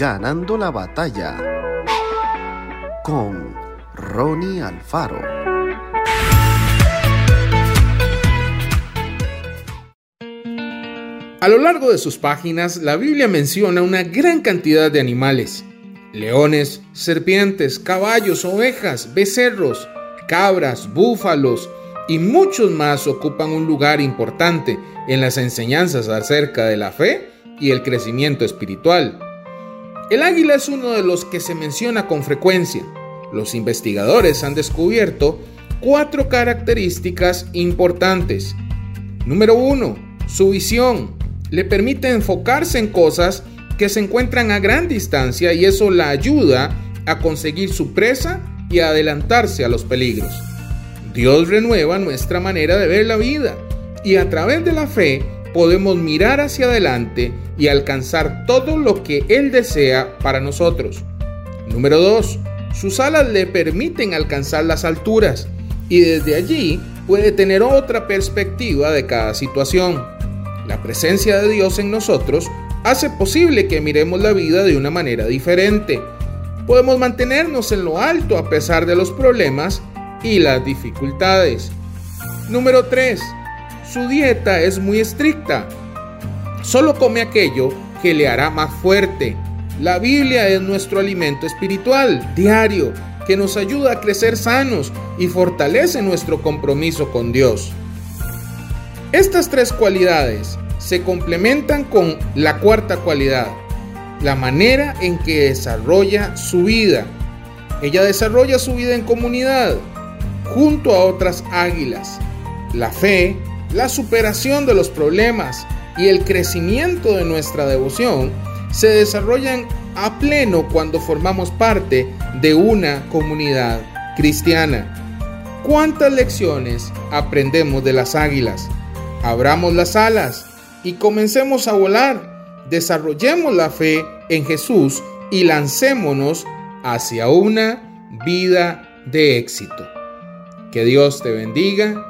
Ganando la batalla con Ronnie Alfaro. A lo largo de sus páginas, la Biblia menciona una gran cantidad de animales. Leones, serpientes, caballos, ovejas, becerros, cabras, búfalos y muchos más ocupan un lugar importante en las enseñanzas acerca de la fe y el crecimiento espiritual. El águila es uno de los que se menciona con frecuencia. Los investigadores han descubierto cuatro características importantes. Número uno, su visión. Le permite enfocarse en cosas que se encuentran a gran distancia y eso la ayuda a conseguir su presa y a adelantarse a los peligros. Dios renueva nuestra manera de ver la vida y a través de la fe podemos mirar hacia adelante y alcanzar todo lo que Él desea para nosotros. Número 2. Sus alas le permiten alcanzar las alturas y desde allí puede tener otra perspectiva de cada situación. La presencia de Dios en nosotros hace posible que miremos la vida de una manera diferente. Podemos mantenernos en lo alto a pesar de los problemas y las dificultades. Número 3 su dieta es muy estricta. Solo come aquello que le hará más fuerte. La Biblia es nuestro alimento espiritual diario que nos ayuda a crecer sanos y fortalece nuestro compromiso con Dios. Estas tres cualidades se complementan con la cuarta cualidad, la manera en que desarrolla su vida. Ella desarrolla su vida en comunidad, junto a otras águilas. La fe, la superación de los problemas y el crecimiento de nuestra devoción se desarrollan a pleno cuando formamos parte de una comunidad cristiana. ¿Cuántas lecciones aprendemos de las águilas? Abramos las alas y comencemos a volar. Desarrollemos la fe en Jesús y lancémonos hacia una vida de éxito. Que Dios te bendiga